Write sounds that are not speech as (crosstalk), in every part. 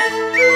Música (laughs)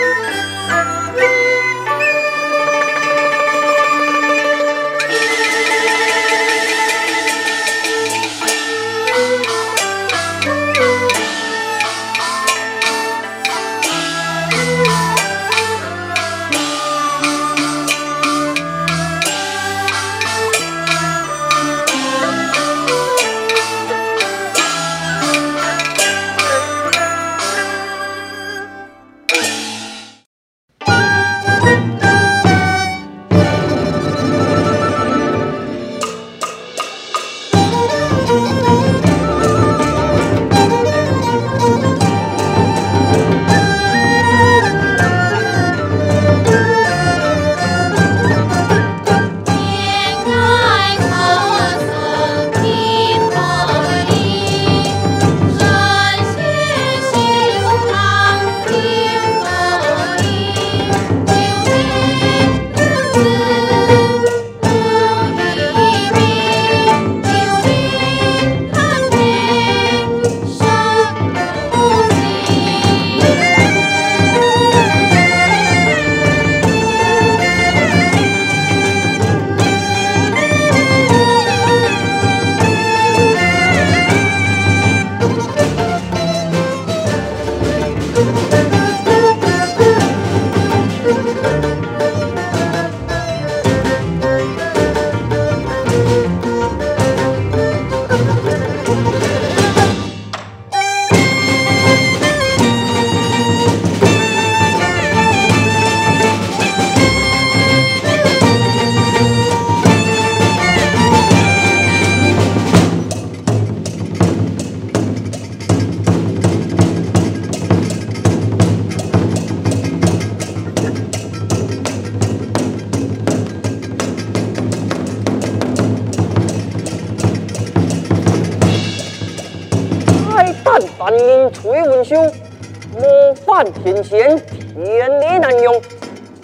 天仙，天理难容。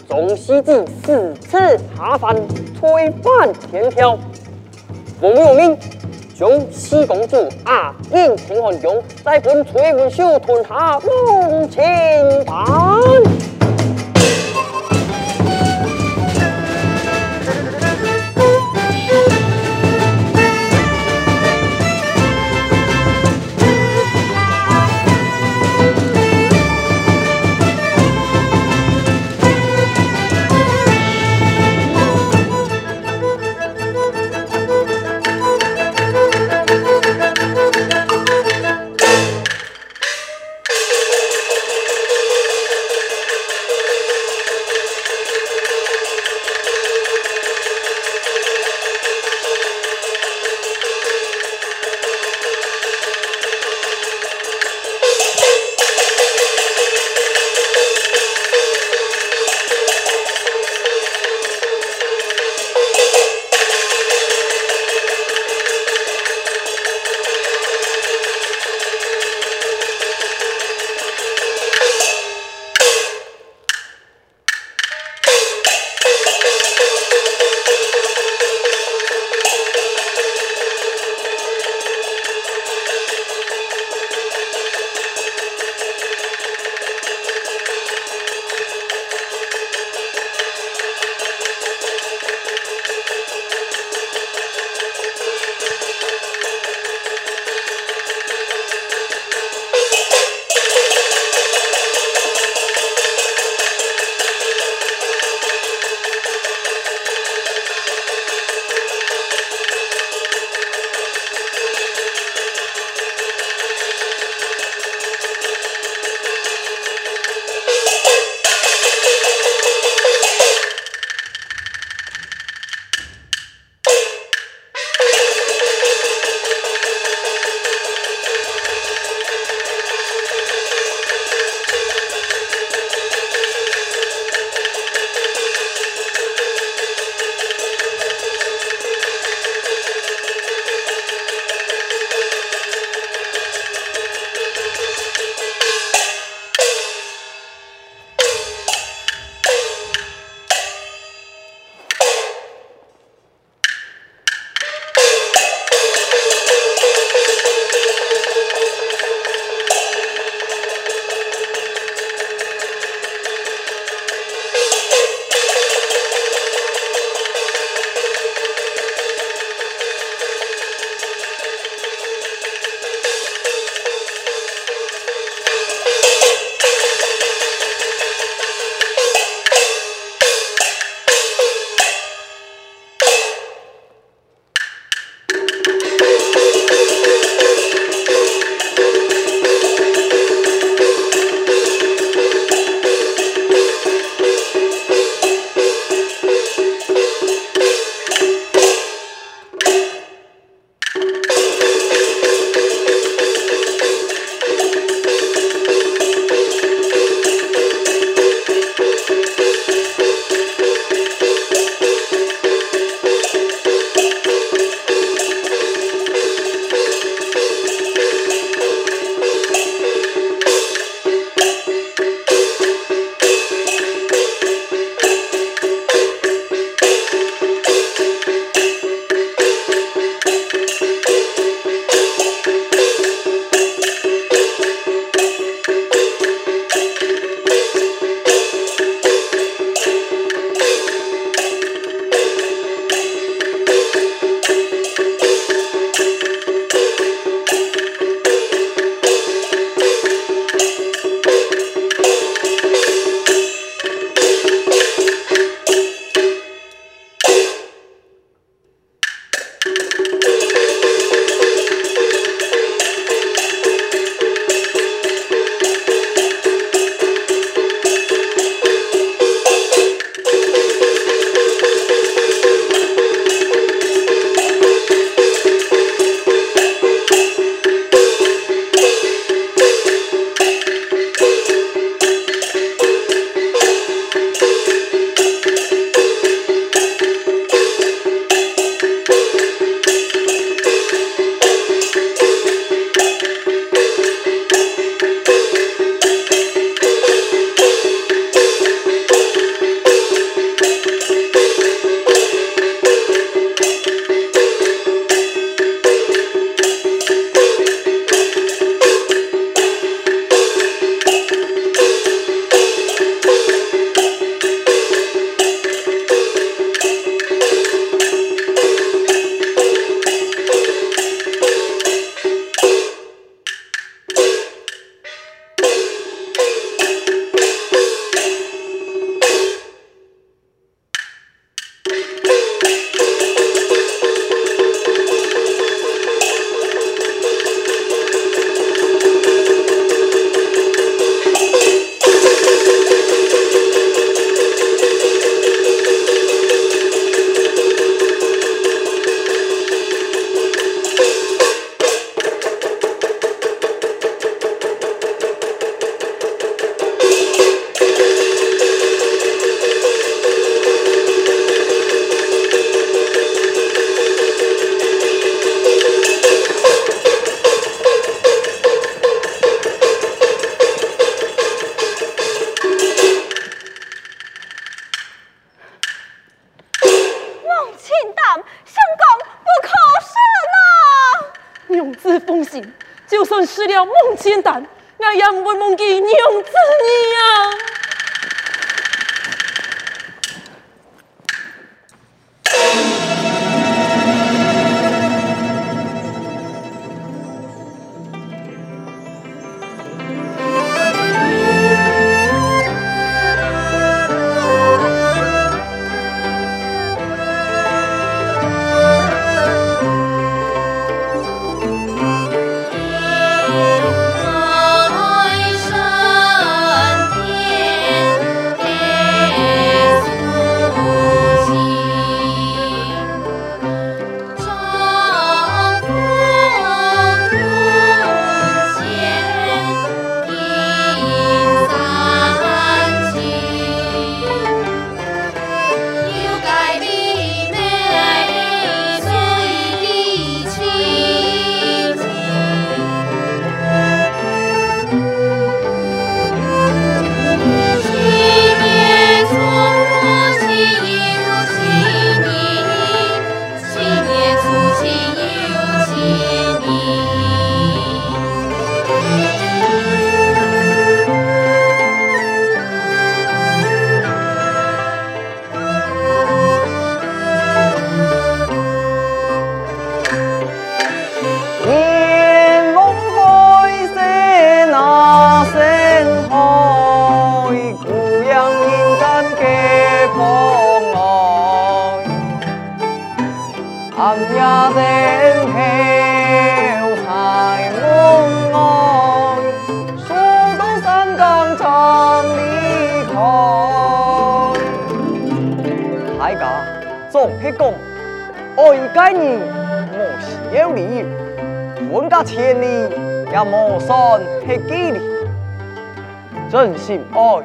总希冀四次下凡，催返天条。奉有命，将西公主阿印秦汉宫，再分崔文秀屯下孟清宝。失了梦千担，我也不会忘记娘子你啊。真心爱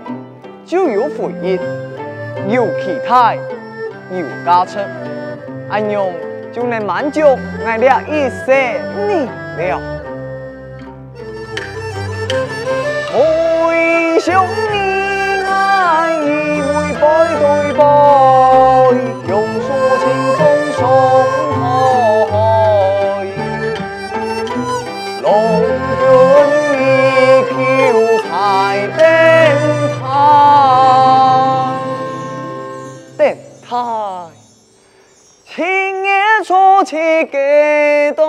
就有回忆，有期待，有加成，安样就能满足我俩一生你了。起几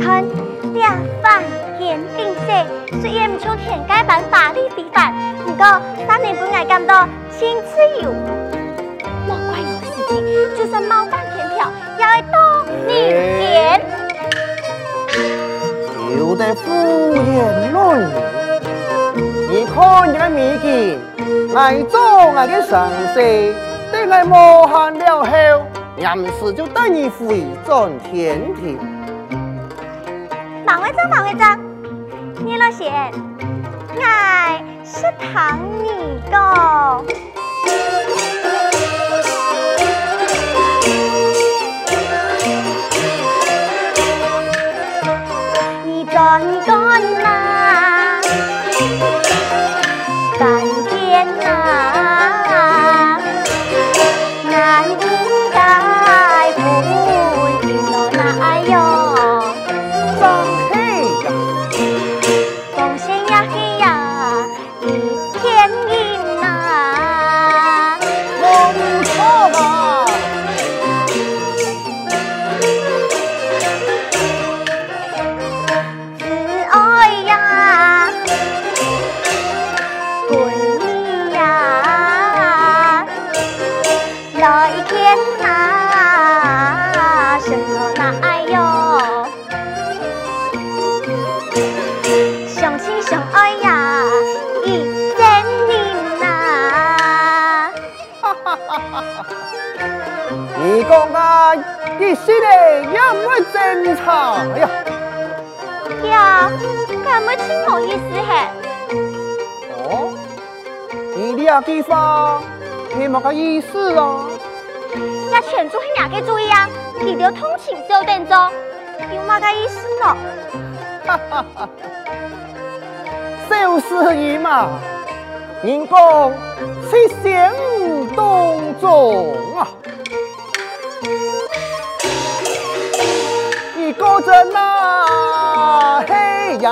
看两方天定色，虽然唔像天界般华丽非凡，不过三年半来咁多青自由。莫怪我事情，就算貌翻天条，也会多你言。有得敷衍论，你看你个秘籍。来做我的上司，等我磨汗了后，临时就带你回转天庭。忙会做，忙会做，叶老仙，我是疼你的。你乜个意思啊？呀，全做系哪个主意啊？记得通情就等走，有乜个意思呢？哈哈哈！小事儿嘛，人讲是相当重啊。一个人啊，嘿呀，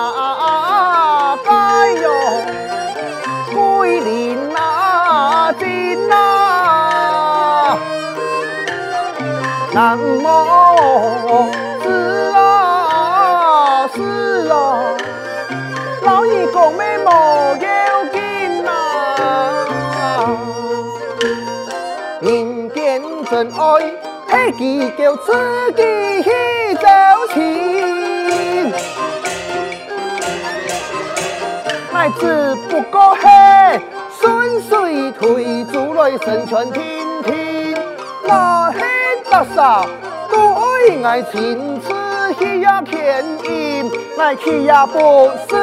那么是啊是啊，老二讲咩冇要紧呐，人间真爱，嘿，记叫自己去走亲，乃只不过嘿，顺水推舟来成全天天，那嘿大嫂都爱情痴去呀便宜，乃去呀不是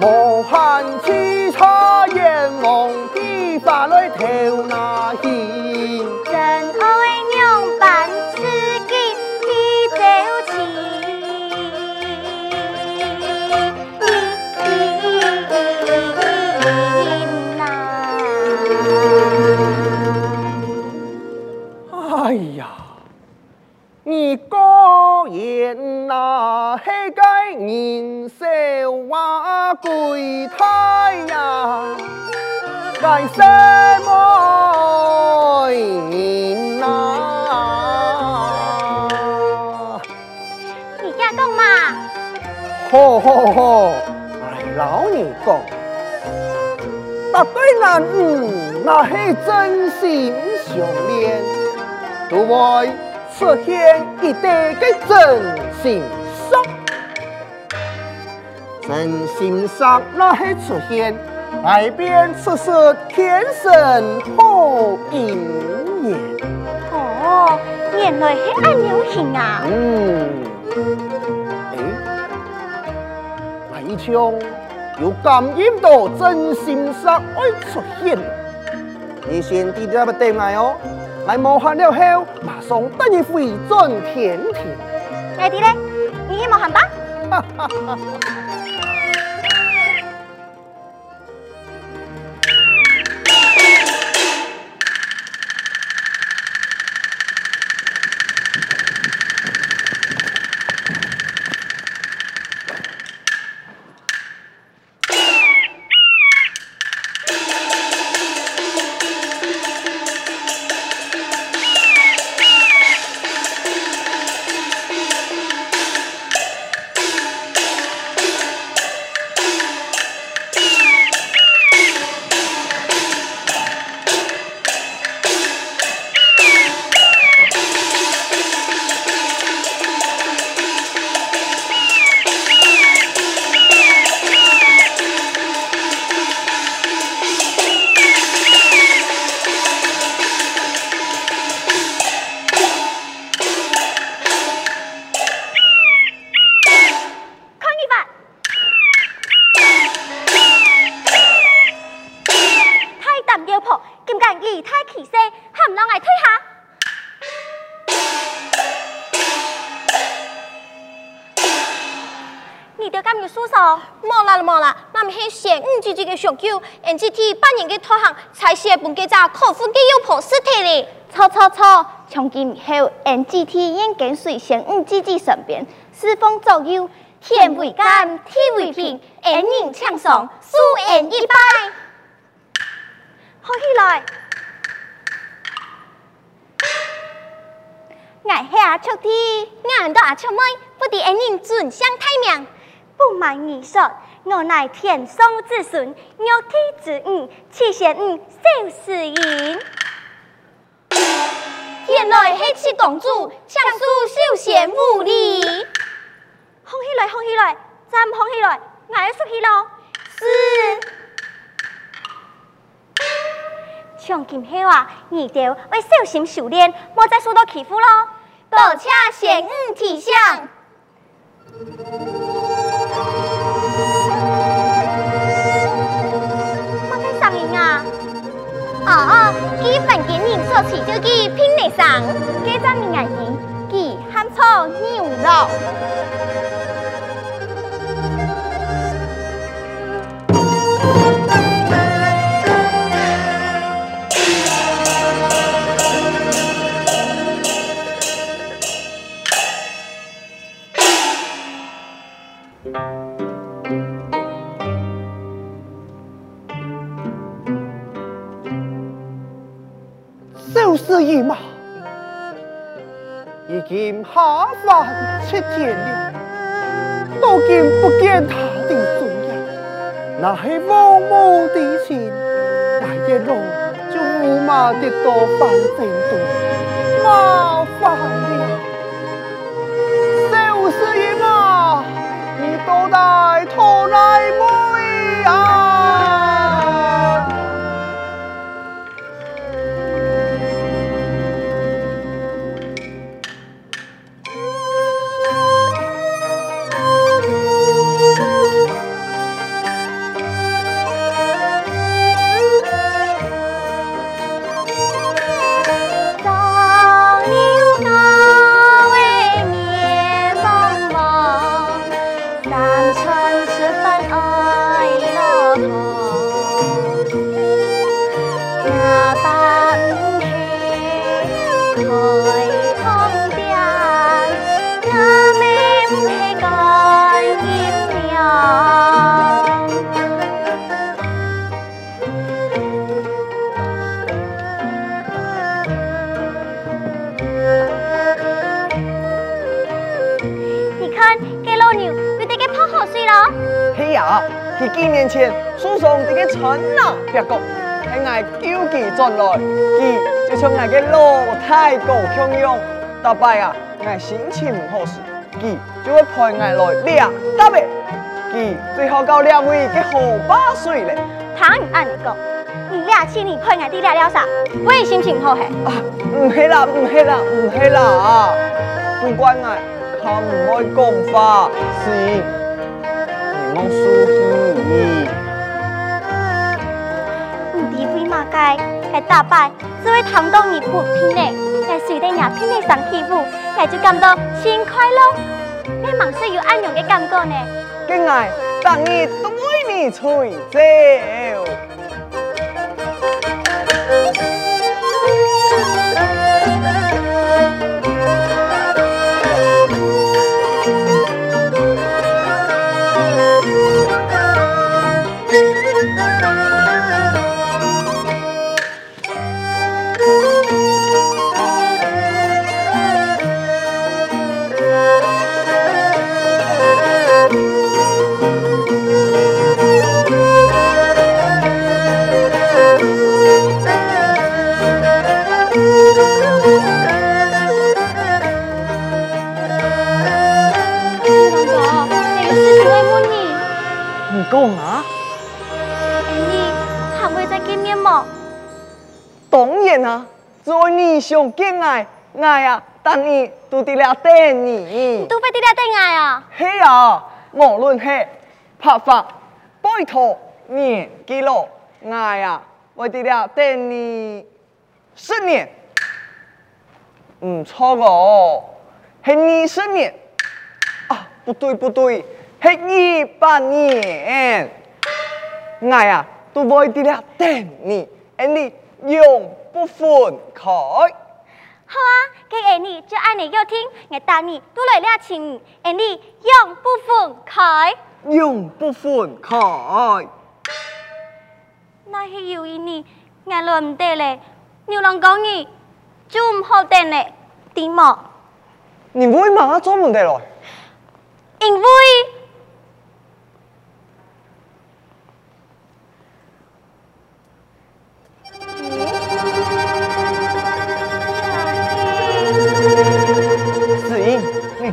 无限期差阎王地发来透那心。你个人哪嘿该人少话贵太呀，该什么人呐？你家讲嘛？吼吼吼！哎，老你讲，答对男女那是真心相恋，都会出现一对的真心 sắc，真心 sắc 那是出现，爱变出是天生好姻缘。哦，原来系按流行啊！嗯，诶，那一枪有感应到真心 sắc 会出现，你先记得要对我哦，来磨合了后，马上带你回转天庭。爱弟呢，你去冒汗吧。哈哈哈！喊写本记者口腹嘅有破事体哩。错错错，从今以后 NGT 应跟随先五级级身边，侍奉左右，天为干，地为平，安宁畅爽，舒颜一拜。好起来，爱下出天，俺都阿出妹，不敌安宁尊享太明。不瞒你说，我乃天上之孙，玉帝之女，七仙女小诗音。原来黑七公主，强输小仙无礼。放起来，放起来，再唔放起来，我要出去喽。是。从今后啊，你就要小心修炼，莫再受到欺负咯。多谢仙女提醒。哦，几份给你所持就给拼内上，几张明眼睛，给喊错牛肉。凡七天了，到今不见他的踪影，那是某某的心，那一路就无马的多番争夺，麻烦了。佢几年前书上这个传哪别个，系我救济转来，佢就像我个老太公相样。大伯啊，我心情唔好时，佢就会陪我来俩搭呗。佢最后到两位嘅好把水嘞。他唔按你讲，你俩请你陪我哋俩了啥？我也心情唔好嘿。啊，唔系啦，唔系啦，唔系啦，不管我，他唔会讲话，是。冇输气，唔知为嘛该，该打败只会谈到你不拼呢，该随便伢拼的上欺负，该就感到心快乐，你忙是有安样的感觉呢？今爱当你对你吹奏。啊，做你想见爱，爱啊，等你都得了等你。你都会得了等爱啊？嘿啊，无论系拍发、拜托、念记录，爱啊，我得了等你。十年，唔错哦，系二十年。啊，不对不对，系二八年。爱啊，都会啲啦，等你，你永不分开。好啊，给俺你就按你要听，我答你都来了情，俺你永不分开。永不分开。那系有一年，我来唔得咧，牛郎讲你就唔好等咧，点么？你为嘛做唔得来？因为。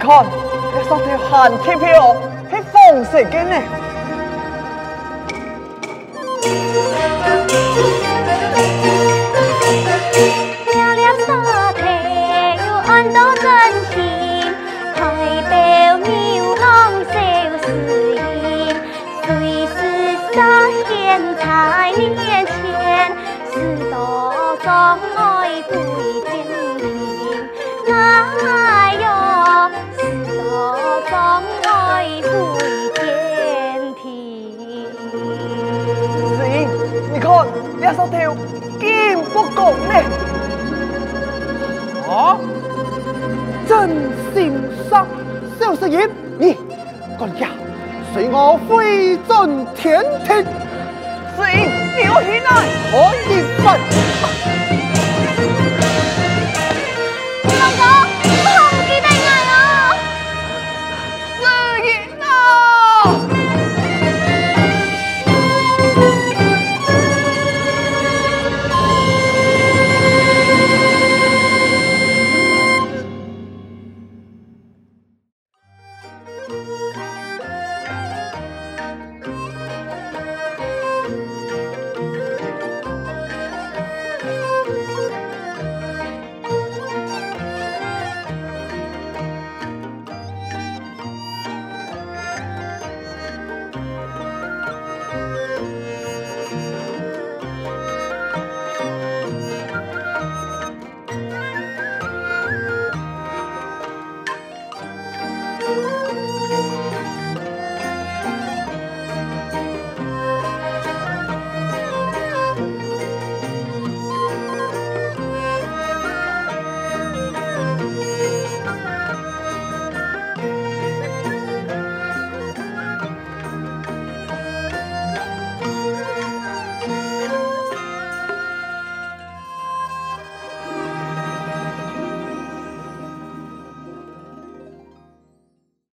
看，你上条寒铁票系黄色嘅呢。漂亮沙滩有安多真心，代表牛郎绣丝衣，随时沙献在面前，四道障碍不小食业，你管家随我飞进天庭，子英，你要去哪？可以分。